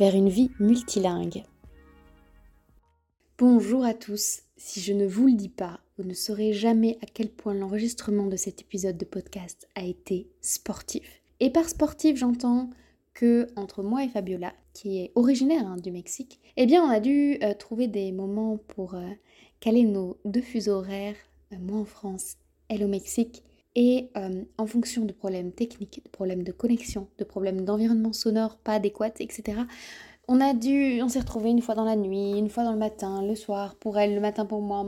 vers une vie multilingue. Bonjour à tous. Si je ne vous le dis pas, vous ne saurez jamais à quel point l'enregistrement de cet épisode de podcast a été sportif. Et par sportif, j'entends que entre moi et Fabiola, qui est originaire hein, du Mexique, eh bien on a dû euh, trouver des moments pour euh, caler nos deux fuseaux horaires, euh, moi en France, elle au Mexique, et euh, en fonction de problèmes techniques, de problèmes de connexion, de problèmes d'environnement sonore pas adéquat, etc., on a dû, on s'est retrouvé une fois dans la nuit, une fois dans le matin, le soir pour elle, le matin pour moi.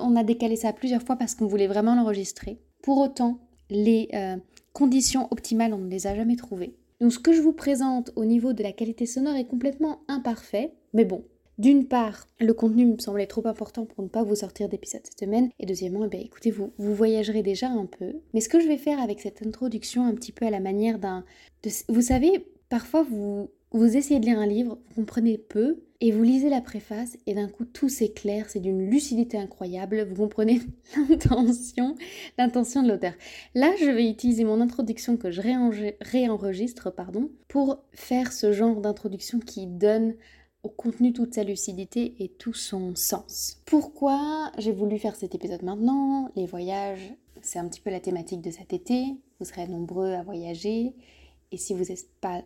On a décalé ça plusieurs fois parce qu'on voulait vraiment l'enregistrer. Pour autant, les euh, conditions optimales, on ne les a jamais trouvées. Donc ce que je vous présente au niveau de la qualité sonore est complètement imparfait, mais bon, d'une part, le contenu me semblait trop important pour ne pas vous sortir d'épisode cette semaine. Et deuxièmement, eh bien, écoutez, vous, vous voyagerez déjà un peu. Mais ce que je vais faire avec cette introduction un petit peu à la manière d'un... Vous savez, parfois vous, vous essayez de lire un livre, vous comprenez peu, et vous lisez la préface, et d'un coup tout s'éclaire, c'est d'une lucidité incroyable, vous comprenez l'intention, l'intention de l'auteur. Là, je vais utiliser mon introduction que je réenregistre, pardon, pour faire ce genre d'introduction qui donne au contenu toute sa lucidité et tout son sens. Pourquoi j'ai voulu faire cet épisode maintenant? Les voyages, c'est un petit peu la thématique de cet été. Vous serez nombreux à voyager. Et si vous n'êtes pas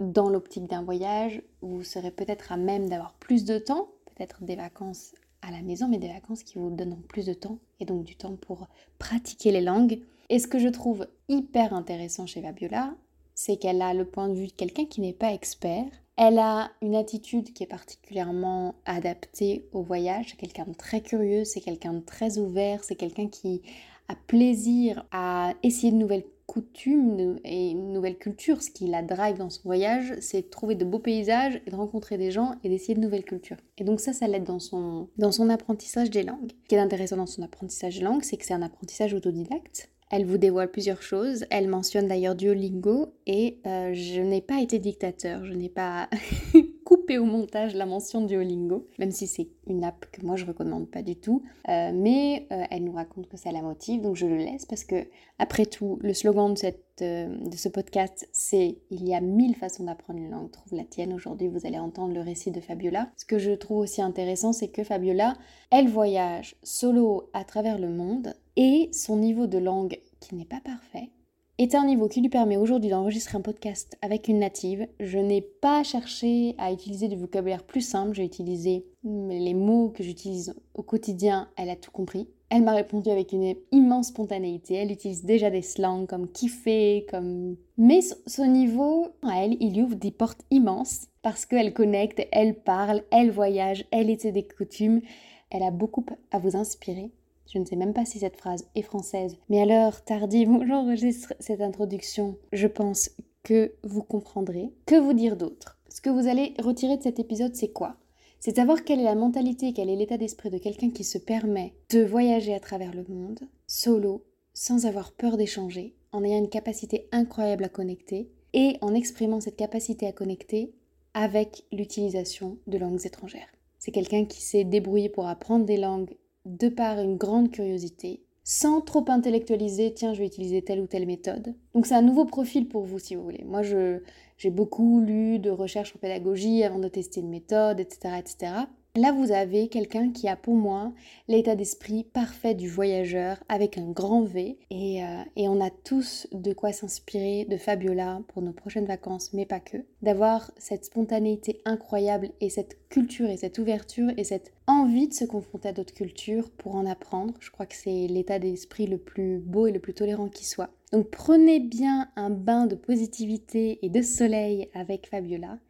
dans l'optique d'un voyage, vous serez peut-être à même d'avoir plus de temps, peut-être des vacances à la maison, mais des vacances qui vous donneront plus de temps et donc du temps pour pratiquer les langues. Et ce que je trouve hyper intéressant chez Fabiola, c'est qu'elle a le point de vue de quelqu'un qui n'est pas expert. Elle a une attitude qui est particulièrement adaptée au voyage. C'est quelqu'un de très curieux, c'est quelqu'un de très ouvert, c'est quelqu'un qui a plaisir à essayer de nouvelles coutumes et une nouvelle culture. Ce qui la drive dans son voyage, c'est de trouver de beaux paysages et de rencontrer des gens et d'essayer de nouvelles cultures. Et donc ça, ça l'aide dans son, dans son apprentissage des langues. Ce qui est intéressant dans son apprentissage des langues, c'est que c'est un apprentissage autodidacte. Elle vous dévoile plusieurs choses. Elle mentionne d'ailleurs Duolingo et euh, je n'ai pas été dictateur. Je n'ai pas coupé au montage la mention Duolingo, même si c'est une app que moi je recommande pas du tout. Euh, mais euh, elle nous raconte que ça la motive, donc je le laisse parce que après tout, le slogan de, cette, de ce podcast, c'est il y a mille façons d'apprendre une langue. Trouve la tienne. Aujourd'hui, vous allez entendre le récit de Fabiola. Ce que je trouve aussi intéressant, c'est que Fabiola, elle voyage solo à travers le monde et son niveau de langue, qui n'est pas parfait, est un niveau qui lui permet aujourd'hui d'enregistrer un podcast avec une native. Je n'ai pas cherché à utiliser du vocabulaire plus simple, j'ai utilisé les mots que j'utilise au quotidien, elle a tout compris. Elle m'a répondu avec une immense spontanéité. Elle utilise déjà des slangs comme kiffer, comme... Mais ce niveau, à elle, il ouvre des portes immenses parce qu'elle connecte, elle parle, elle voyage, elle essaie des coutumes. Elle a beaucoup à vous inspirer. Je ne sais même pas si cette phrase est française, mais à l'heure tardive où j'enregistre cette introduction, je pense que vous comprendrez. Que vous dire d'autre? Ce que vous allez retirer de cet épisode, c'est quoi? C'est savoir quelle est la mentalité, quel est l'état d'esprit de quelqu'un qui se permet de voyager à travers le monde, solo, sans avoir peur d'échanger, en ayant une capacité incroyable à connecter, et en exprimant cette capacité à connecter avec l'utilisation de langues étrangères. C'est quelqu'un qui s'est débrouillé pour apprendre des langues de par une grande curiosité, sans trop intellectualiser, tiens, je vais utiliser telle ou telle méthode. Donc c'est un nouveau profil pour vous si vous voulez. Moi, j'ai beaucoup lu de recherches en pédagogie avant de tester une méthode, etc. etc. Là, vous avez quelqu'un qui a pour moi l'état d'esprit parfait du voyageur avec un grand V. Et, euh, et on a tous de quoi s'inspirer de Fabiola pour nos prochaines vacances, mais pas que. D'avoir cette spontanéité incroyable et cette culture et cette ouverture et cette envie de se confronter à d'autres cultures pour en apprendre. Je crois que c'est l'état d'esprit le plus beau et le plus tolérant qui soit. Donc prenez bien un bain de positivité et de soleil avec Fabiola.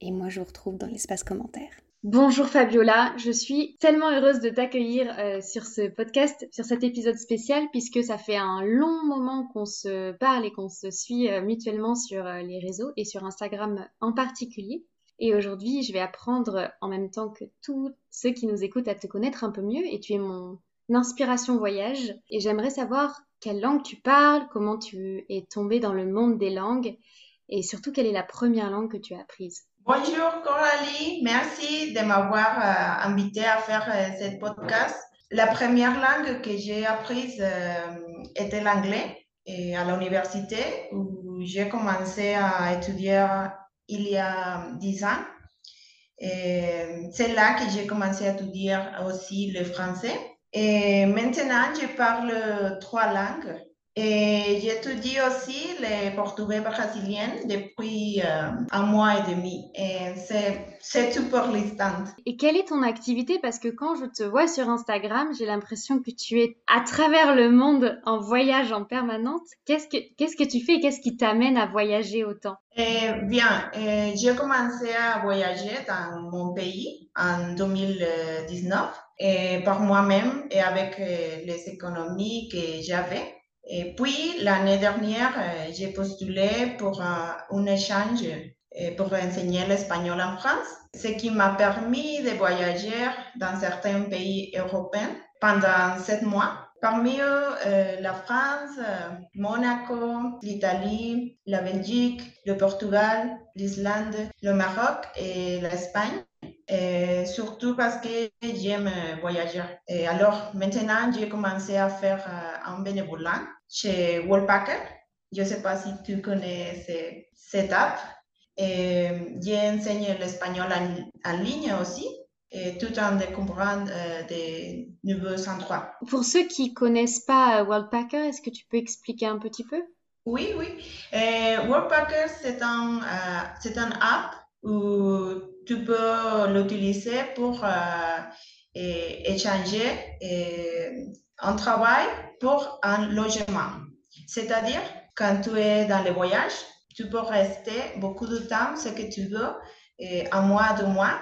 Et moi, je vous retrouve dans l'espace commentaire. Bonjour Fabiola, je suis tellement heureuse de t'accueillir euh, sur ce podcast, sur cet épisode spécial, puisque ça fait un long moment qu'on se parle et qu'on se suit euh, mutuellement sur euh, les réseaux et sur Instagram en particulier. Et aujourd'hui, je vais apprendre en même temps que tous ceux qui nous écoutent à te connaître un peu mieux. Et tu es mon inspiration voyage. Et j'aimerais savoir quelle langue tu parles, comment tu es tombée dans le monde des langues et surtout quelle est la première langue que tu as apprise? Bonjour Coralie, merci de m'avoir euh, invité à faire euh, cette podcast. La première langue que j'ai apprise euh, était l'anglais à l'université où j'ai commencé à étudier il y a dix ans. C'est là que j'ai commencé à étudier aussi le français. Et maintenant, je parle trois langues. Et j'étudie aussi le portugais brésilien depuis euh, un mois et demi. Et c'est tout pour l'instant. Et quelle est ton activité? Parce que quand je te vois sur Instagram, j'ai l'impression que tu es à travers le monde en voyage en permanence. Qu'est-ce que, qu'est-ce que tu fais? Et qu'est-ce qui t'amène à voyager autant? Eh Bien, eh, j'ai commencé à voyager dans mon pays en 2019 et par moi-même et avec eh, les économies que j'avais. Et puis, l'année dernière, euh, j'ai postulé pour un, un échange euh, pour enseigner l'espagnol en France, ce qui m'a permis de voyager dans certains pays européens pendant sept mois. Parmi eux, euh, la France, Monaco, l'Italie, la Belgique, le Portugal, l'Islande, le Maroc et l'Espagne. Et surtout parce que j'aime voyager. Et alors, maintenant, j'ai commencé à faire un bénévolat chez Wallpacker. Je ne sais pas si tu connais cette app. J'enseigne l'espagnol en, ligne aussi, tout en découvrant euh, des niveaux 103. Pour ceux qui ne connaissent pas euh, Wallpacker, est-ce que tu peux expliquer un petit peu? Oui, oui. Euh, Wallpacker, c'est un, app où tu peux l'utiliser pour échanger un travail pour un logement. C'est-à-dire, quand tu es dans les voyages, tu peux rester beaucoup de temps, ce que tu veux, et un mois, deux mois.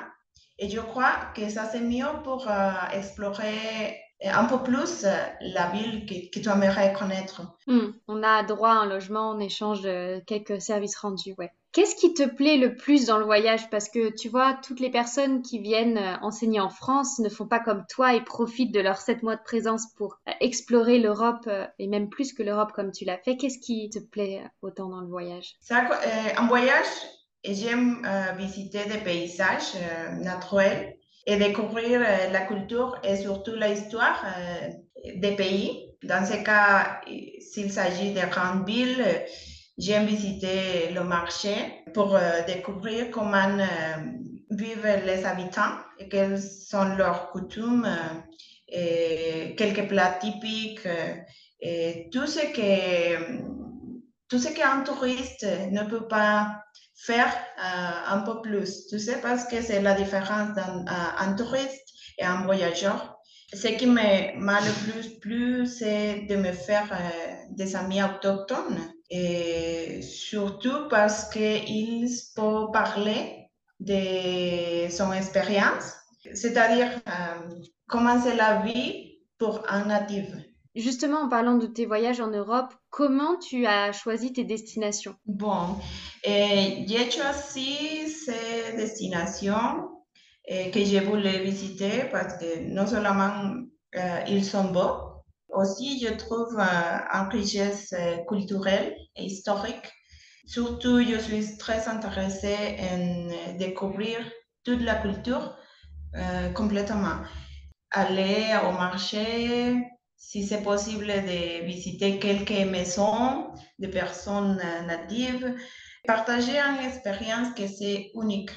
Et je crois que ça, c'est mieux pour euh, explorer un peu plus la ville que, que tu aimerais connaître. Hmm, on a droit à un logement en échange de quelques services rendus, ouais. Qu'est-ce qui te plaît le plus dans le voyage? Parce que tu vois, toutes les personnes qui viennent euh, enseigner en France ne font pas comme toi et profitent de leurs sept mois de présence pour euh, explorer l'Europe euh, et même plus que l'Europe comme tu l'as fait. Qu'est-ce qui te plaît autant dans le voyage? Ça, En voyage, j'aime visiter des paysages naturels et découvrir la culture et surtout l'histoire des pays. Dans ce cas, s'il s'agit de grandes villes, J'aime visiter le marché pour découvrir comment vivent les habitants et quelles sont leurs coutumes et quelques plats typiques tout ce que tout ce qu'un touriste ne peut pas faire un peu plus. Tu sais, parce que c'est la différence d'un un touriste et un voyageur. Ce qui m'a le plus plu, c'est de me faire des amis autochtones et surtout parce qu'il peut parler de son expérience, c'est-à-dire euh, comment c'est la vie pour un natif. Justement, en parlant de tes voyages en Europe, comment tu as choisi tes destinations? Bon, j'ai choisi ces destinations que je voulais visiter parce que non seulement euh, ils sont beaux, aussi, je trouve euh, une richesse culturelle et historique. Surtout, je suis très intéressée en découvrir toute la culture complètement. Aller au marché, si c'est possible de visiter quelques maisons de personnes natives, partager une expérience que c'est unique,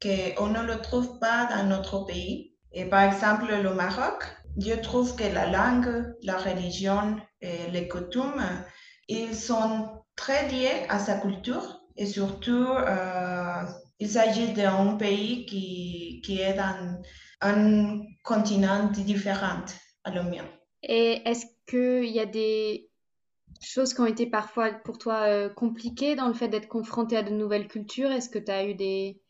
qu'on ne le trouve pas dans notre pays. Et par exemple, le Maroc, je trouve que la langue, la religion et les coutumes, ils sont très liés à sa culture et surtout, euh, il s'agit d'un pays qui, qui est dans un continent différent à le mien. Et est-ce qu'il y a des choses qui ont été parfois pour toi euh, compliquées dans le fait d'être confronté à de nouvelles cultures? Est-ce que tu as eu des,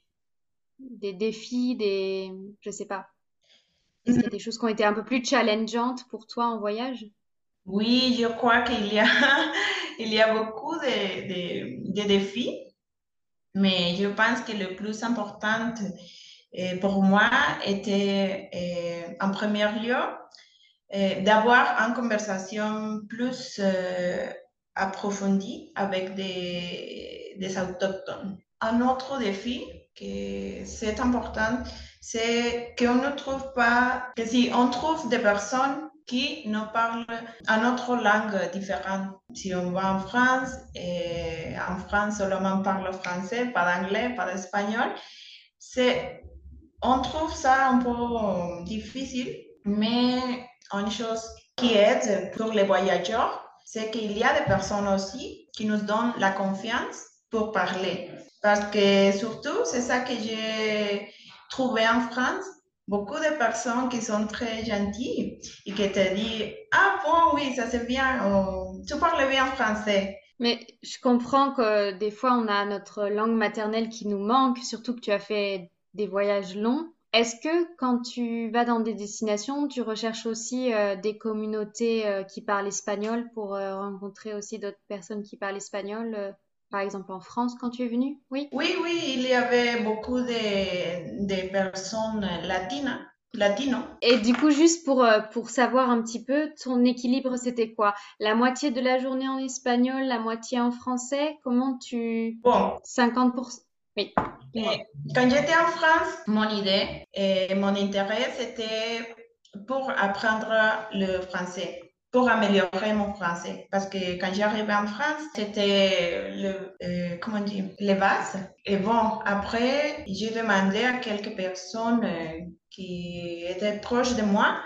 des défis, des... je sais pas, est-ce qu'il y a des choses qui ont été un peu plus challengeantes pour toi en voyage? Oui, je crois qu'il y a, il y a beaucoup de, de, défis. Mais je pense que le plus important pour moi était, en premier lieu, d'avoir une conversation plus approfondie avec des, des autochtones. Un autre défi que c'est important, c'est qu'on ne trouve pas, que si on trouve des personnes qui ne parlent une autre langue différente. Si on va en France, et en France seulement parle français, pas d'anglais, pas d'espagnol, on trouve ça un peu difficile, mais une chose qui aide pour les voyageurs, c'est qu'il y a des personnes aussi qui nous donnent la confiance pour parler. Parce que surtout, c'est ça que j'ai trouvé en France, beaucoup de personnes qui sont très gentilles et qui te disent Ah bon, oui, ça c'est bien, oh, tu parles bien français. Mais je comprends que des fois on a notre langue maternelle qui nous manque, surtout que tu as fait des voyages longs. Est-ce que quand tu vas dans des destinations, tu recherches aussi euh, des communautés euh, qui parlent espagnol pour euh, rencontrer aussi d'autres personnes qui parlent espagnol par exemple en France quand tu es venu Oui. Oui, oui, il y avait beaucoup de, de personnes latines. Latino. Et du coup, juste pour, pour savoir un petit peu, ton équilibre, c'était quoi? La moitié de la journée en espagnol, la moitié en français Comment tu... Bon. 50%. Oui. Quand j'étais en France, mon idée et mon intérêt, c'était pour apprendre le français, pour améliorer mon français. Parce que quand j'arrivais en France, c'était le, euh, comment dire, les bases. Et bon, après, j'ai demandé à quelques personnes euh, qui étaient proches de moi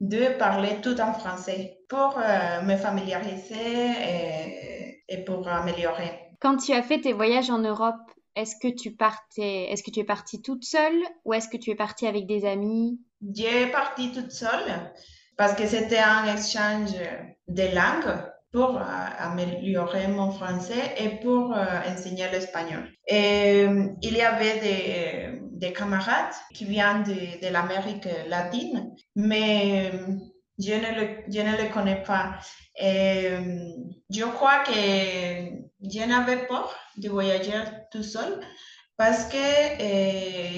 de parler tout en français pour euh, me familiariser et, et pour améliorer. Quand tu as fait tes voyages en Europe, est-ce que tu partais, est-ce que tu es partie toute seule ou est-ce que tu es partie avec des amis? J'ai parti toute seule parce que c'était un échange de langues pour euh, améliorer mon français et pour euh, enseigner l'espagnol. Euh, il y avait des, des camarades qui viennent de, l'Amérique latine, mais je ne, les connais pas. Je crois que je n'avais pas de voyager tout seul parce que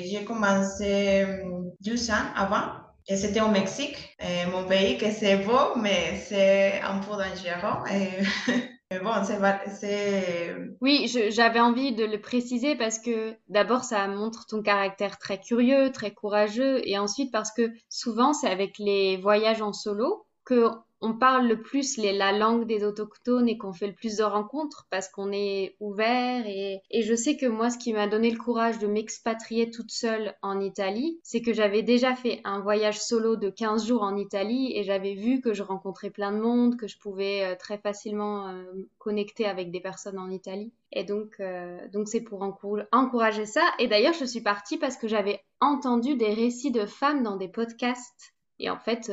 j'ai commencé euh, deux ans avant et c'était au Mexique, euh, mon pays que c'est beau, mais c'est un peu dangereux. Et... bon, c'est. Oui, j'avais envie de le préciser parce que d'abord, ça montre ton caractère très curieux, très courageux, et ensuite parce que souvent, c'est avec les voyages en solo que on parle le plus la langue des autochtones et qu'on fait le plus de rencontres parce qu'on est ouvert et, je sais que moi ce qui m'a donné le courage de m'expatrier toute seule en Italie c'est que j'avais déjà fait un voyage solo de 15 jours en Italie et j'avais vu que je rencontrais plein de monde que je pouvais euh, très facilement euh, connecter avec des personnes en Italie. Et donc euh, donc c'est pour encourager ça. Et d'ailleurs je suis partie parce que j'avais entendu des récits de femmes dans des podcasts. Et en fait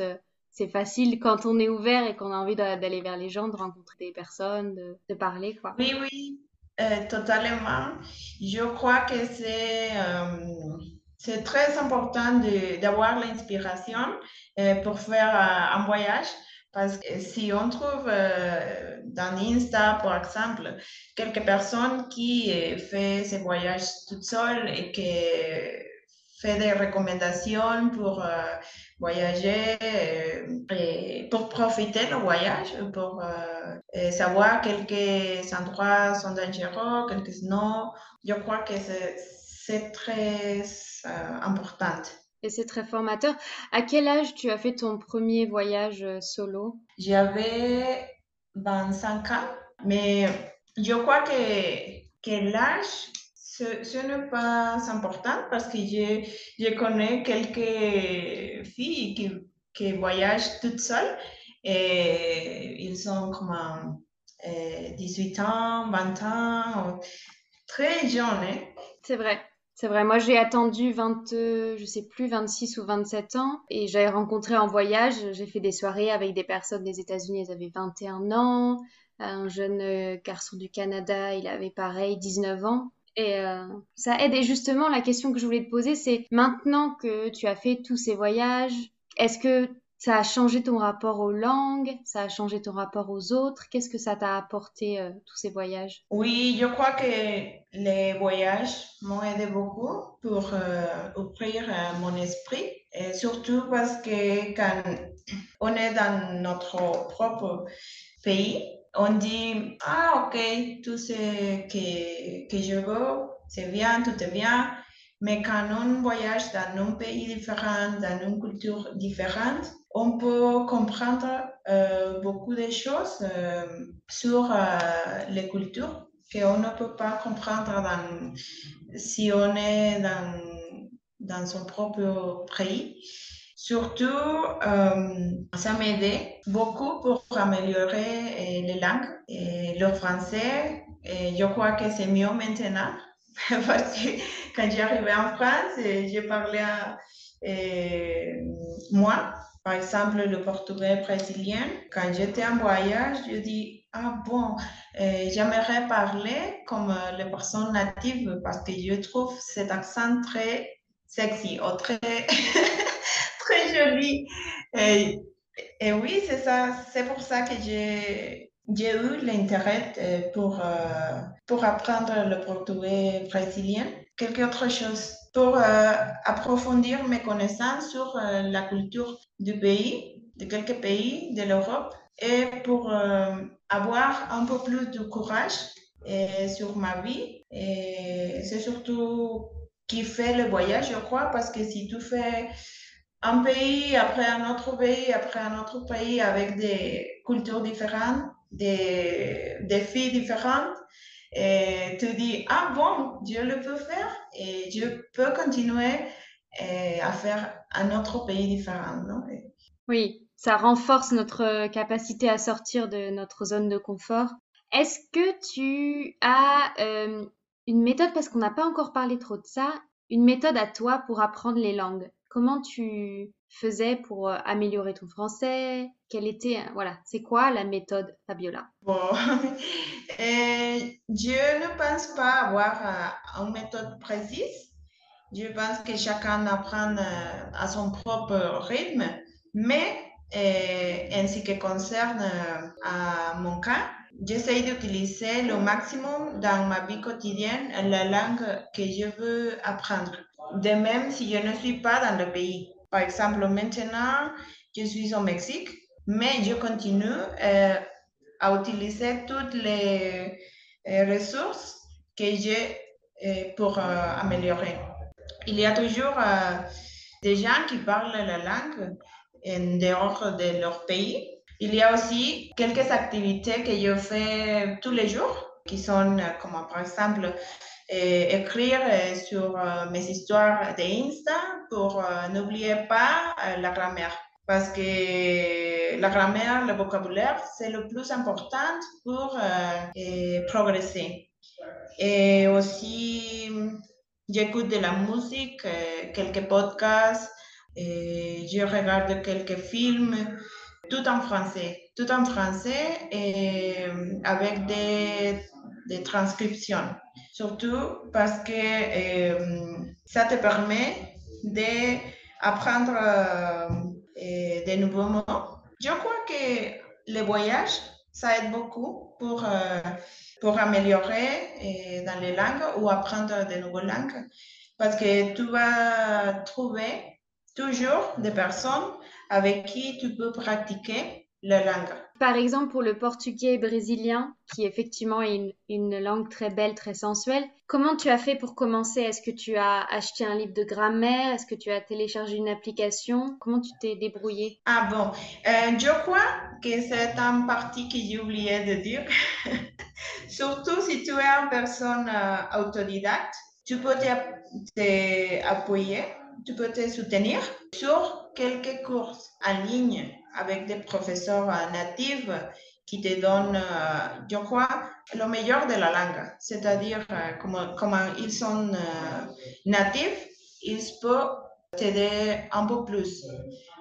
c'est facile quand on est ouvert et qu'on a envie d'aller vers les gens, de rencontrer des personnes, de, parler, quoi. Oui, oui, euh, totalement. Je crois que c'est euh, très important d'avoir l'inspiration euh, pour faire un voyage. Parce que si on trouve dans Insta, par exemple, quelques personnes qui fait ces voyages toutes seules et qui fait des recommandations pour euh, voyager, euh, et pour profiter du voyage, pour euh, savoir quelques endroits sont dangereux, quelques non. Je crois que c'est très important. Et c'est très formateur. À quel âge tu as fait ton premier voyage solo? J'avais 25 ans, mais je crois que, que l'âge ce, n'est pas important parce que je, je connais quelques filles qui, qui voyagent toutes seules et ils ont comme 18 ans, 20 ans, très jeunes. Hein. C'est vrai. C'est vrai, moi j'ai attendu 20, je sais plus, 26 ou 27 ans et j'avais rencontré en voyage, j'ai fait des soirées avec des personnes des États-Unis, elles avaient 21 ans, un jeune garçon du Canada, il avait pareil, 19 ans. Et euh, ça aide. Et justement, la question que je voulais te poser, c'est maintenant que tu as fait tous ces voyages, est-ce que ça a changé ton rapport aux langues? Ça a changé ton rapport aux autres? Qu'est-ce que ça t'a apporté, euh, tous ces voyages? Oui, je crois que les voyages m'ont aidé beaucoup pour ouvrir mon esprit, et surtout parce que quand on est dans notre propre pays, on dit, ah ok, tout ce que, que je veux, c'est bien, tout est bien. Mais quand on voyage dans un pays différent, dans une culture différente, on peut comprendre euh, beaucoup de choses euh, sur euh, les cultures qu'on ne peut pas comprendre dans, si on est dans, dans son propre pays. Surtout, euh, ça m'aidait beaucoup pour améliorer les langues. Et le français, et je crois que c'est mieux maintenant parce que quand j'arrivais en France, je parlais à, moi, par exemple, le portugais brésilien. Quand j'étais en voyage, je dis, ah bon, j'aimerais parler comme les personnes natives parce que je trouve cet accent très sexy ou très, très joli. Et, oui, c'est ça. C'est pour ça que j'ai j'ai eu l'intérêt euh, pour, euh, pour apprendre le portugais brésilien. Quelque autre chose pour euh, approfondir mes connaissances sur la culture du pays, de quelques pays de l'Europe, et pour avoir un peu plus de courage sur ma vie. Et c'est surtout qui fait le voyage, je crois, parce que si tu fais un pays après un autre pays, après un autre pays avec des cultures différentes, des défis différents, et tu dis, ah bon, je le peux faire et je peux continuer eh, à faire un autre pays différent. Non? Oui, ça renforce notre capacité à sortir de notre zone de confort. Est-ce que tu as euh, une méthode, parce qu'on n'a pas encore parlé trop de ça, une méthode à toi pour apprendre les langues? Comment tu faisais pour euh, améliorer ton français? Quelle était, euh, voilà, c'est quoi la méthode Fabiola? Bon, je ne pense pas avoir euh, une méthode précise. Je pense que chacun apprend à son propre rythme, mais en ce qui concerne mon cas, j'essaie d'utiliser le maximum dans ma vie quotidienne la langue que je veux apprendre. De même si je ne suis pas dans le pays. Par exemple, maintenant, je suis au Mexique, mais je continue euh, à utiliser toutes les euh, ressources que j'ai euh, pour améliorer. Il y a toujours des gens qui parlent la langue en dehors de leur pays. Il y a aussi quelques activités que je fais tous les jours, qui sont comme par exemple écrire euh, sur euh, mes histoires d'Insta pour euh, n'oublier pas la grammaire. Parce que la grammaire, le vocabulaire, c'est le plus important pour progresser. Et aussi, j'écoute de la musique, quelques podcasts, je regarde quelques films, tout en français, tout en français et avec des, des transcriptions surtout parce que euh, ça te permet d'apprendre euh, de nouveaux mots. Je crois que le voyage, ça aide beaucoup pour, euh, pour améliorer dans les langues ou apprendre de nouvelles langues parce que tu vas trouver toujours des personnes avec qui tu peux pratiquer langue. Par exemple, pour le portugais brésilien, qui effectivement est une, langue très belle, très sensuelle, comment tu as fait pour commencer? Est-ce que tu as acheté un livre de grammaire? Est-ce que tu as téléchargé une application? Comment tu t'es débrouillé Ah bon, euh, je crois que c'est un partie que j'ai oublié de dire. Surtout si tu es une personne euh, autodidacte, tu peux t'appuyer, tu peux te soutenir sur quelques cours en ligne avec des professeurs euh, natifs qui te donnent, euh, je crois, le meilleur de la langue. C'est-à-dire, euh, comment ils sont natifs, ils peuvent t'aider un peu plus.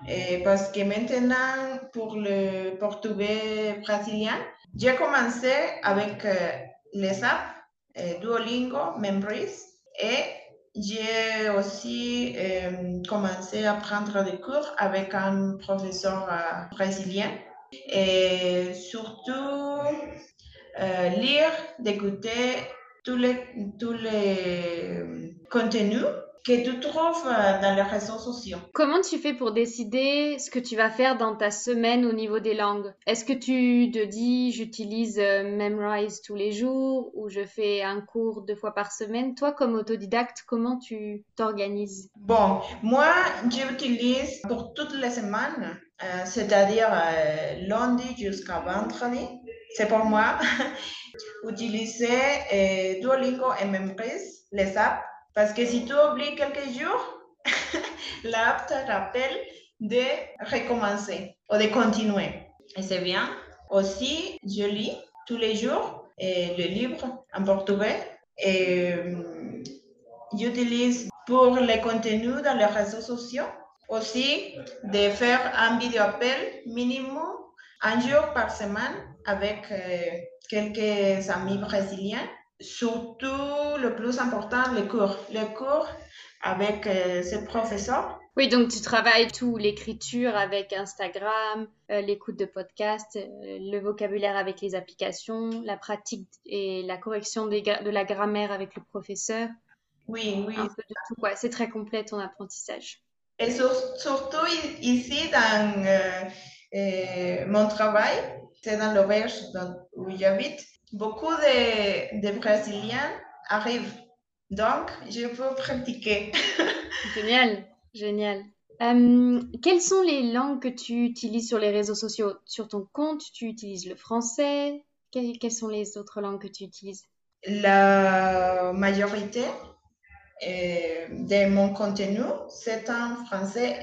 Et parce que maintenant, pour le portugais brésilien, j'ai commencé avec les apps Duolingo, Membris et j'ai aussi euh, commencé à prendre des cours avec un professeur euh, brésilien. Et surtout euh, lire, d'écouter tous les, tous les contenus que tu trouves euh, dans les réseaux sociaux. Comment tu fais pour décider ce que tu vas faire dans ta semaine au niveau des langues? Est-ce que tu te dis j'utilise euh, Memrise tous les jours ou je fais un cours deux fois par semaine? Toi, comme autodidacte, comment tu t'organises? Bon, moi, j'utilise pour toutes les semaines, euh, c'est-à-dire lundi jusqu'à vendredi. C'est pour moi utiliser Duolingo et Memrise, les apps parce que si tu oublies quelques jours, l'app te rappelle de recommencer ou de continuer. Et c'est bien. Aussi, je lis tous les jours le livre en portugais et euh, j'utilise pour les contenus dans les réseaux sociaux aussi de faire un vidéo appel minimum un jour par semaine avec euh, quelques amis brésiliens surtout le plus important, les cours. Les cours avec euh, ce professeur. Oui, donc tu travailles tout, l'écriture avec Instagram, euh, l'écoute de podcasts, euh, le vocabulaire avec les applications, la pratique et la correction de la grammaire avec le professeur. Oui, oui. Un peu de tout, C'est très complet ton apprentissage. Et surtout ici, dans mon travail, c'est dans l'auberge où j'habite beaucoup de, Brésiliens arrivent. Donc, je peux pratiquer. génial, génial. Euh, quelles sont les langues que tu utilises sur les réseaux sociaux? Sur ton compte, tu utilises le français? Quelles sont les autres langues que tu utilises? La majorité euh, de mon contenu, c'est en français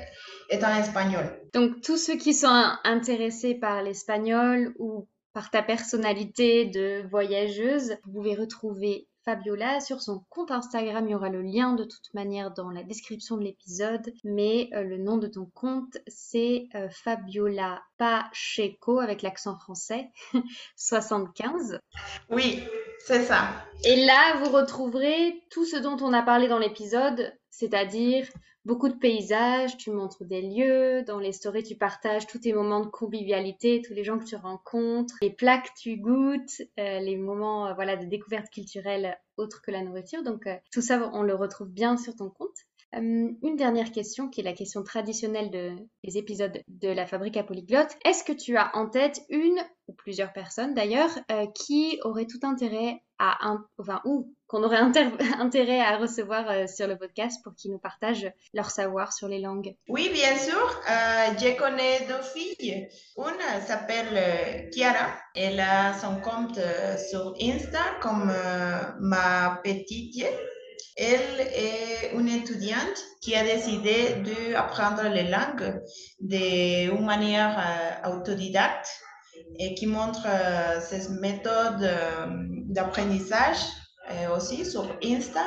et en espagnol. Donc, tous ceux qui sont intéressés par l'espagnol ou par ta personnalité de voyageuse. Vous pouvez retrouver Fabiola sur son compte Instagram. Il y aura le lien de toute manière dans la description de l'épisode. Mais euh, le nom de ton compte, c'est euh, Fabiola Pacheco avec l'accent français 75. Oui, c'est ça. Et là, vous retrouverez tout ce dont on a parlé dans l'épisode, c'est-à-dire beaucoup de paysages, tu montres des lieux, dans les stories tu partages tous tes moments de convivialité, tous les gens que tu rencontres, les plats que tu goûtes, euh, les moments euh, voilà de découverte culturelle autres que la nourriture. Donc euh, tout ça on le retrouve bien sur ton compte. une dernière question qui est la question traditionnelle de, des épisodes de la fabrique à polyglotte. Est-ce que tu as en tête une ou plusieurs personnes d'ailleurs qui auraient tout intérêt ou qu'on aurait intérêt à recevoir euh, sur le podcast pour qu'ils nous partagent leur savoir sur les langues Oui, bien sûr. Euh, je connais deux filles. Une s'appelle. Euh, Elle a son compte sur Insta comme ma petite. Elle est une étudiante qui a décidé d'apprendre les langues d'une manière autodidacte et qui montre ses méthodes d'apprentissage aussi sur Insta.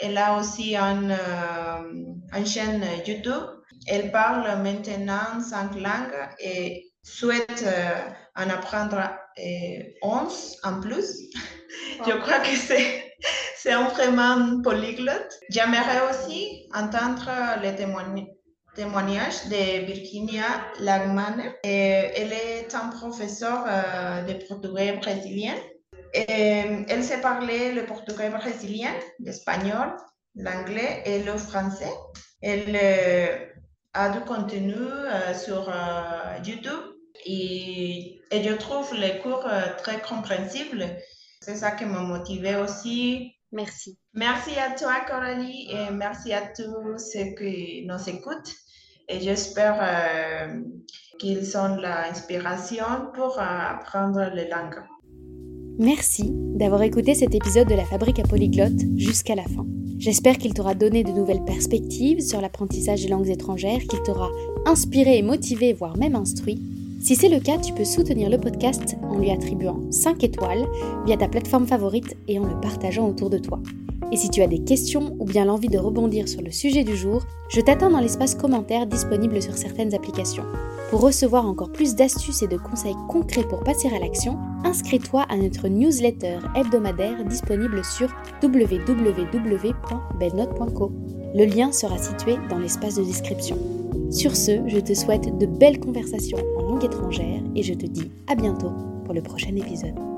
Elle a aussi une, euh, chaîne YouTube. Elle parle maintenant cinq langues et souhaite euh, en apprendre 11 euh, en plus. Je crois que c'est, c'est vraiment polyglotte. J'aimerais aussi entendre les témoignages de Virginia Lagman. elle est un professeur de portugais brésilien euh, elle sait parler le portugais brésilien, l'espagnol, l'anglais et le français. Elle euh, a du contenu euh, sur YouTube et, et, je trouve les cours très compréhensibles. C'est ça qui m'a motivé aussi. Merci. Merci à toi, Coralie, et merci à tous ceux qui nous écoutent. Et j'espère qu'ils ont l'inspiration pour apprendre les langues. Merci d'avoir écouté cet épisode de la Fabrique à Polyglotte jusqu'à la fin. J'espère qu'il t'aura donné de nouvelles perspectives sur l'apprentissage des langues étrangères, qu'il t'aura inspiré et motivé, voire même instruit. Si c'est le cas, tu peux soutenir le podcast en lui attribuant 5 étoiles via ta plateforme favorite et en le partageant autour de toi. Et si tu as des questions ou bien l'envie de rebondir sur le sujet du jour, je t'attends dans l'espace commentaire disponible sur certaines applications. Pour recevoir encore plus d'astuces et de conseils concrets pour passer à l'action, inscris-toi à notre newsletter hebdomadaire disponible sur www.belnote.co. Le lien sera situé dans l'espace de description. Sur ce, je te souhaite de belles conversations en langue étrangère et je te dis à bientôt pour le prochain épisode.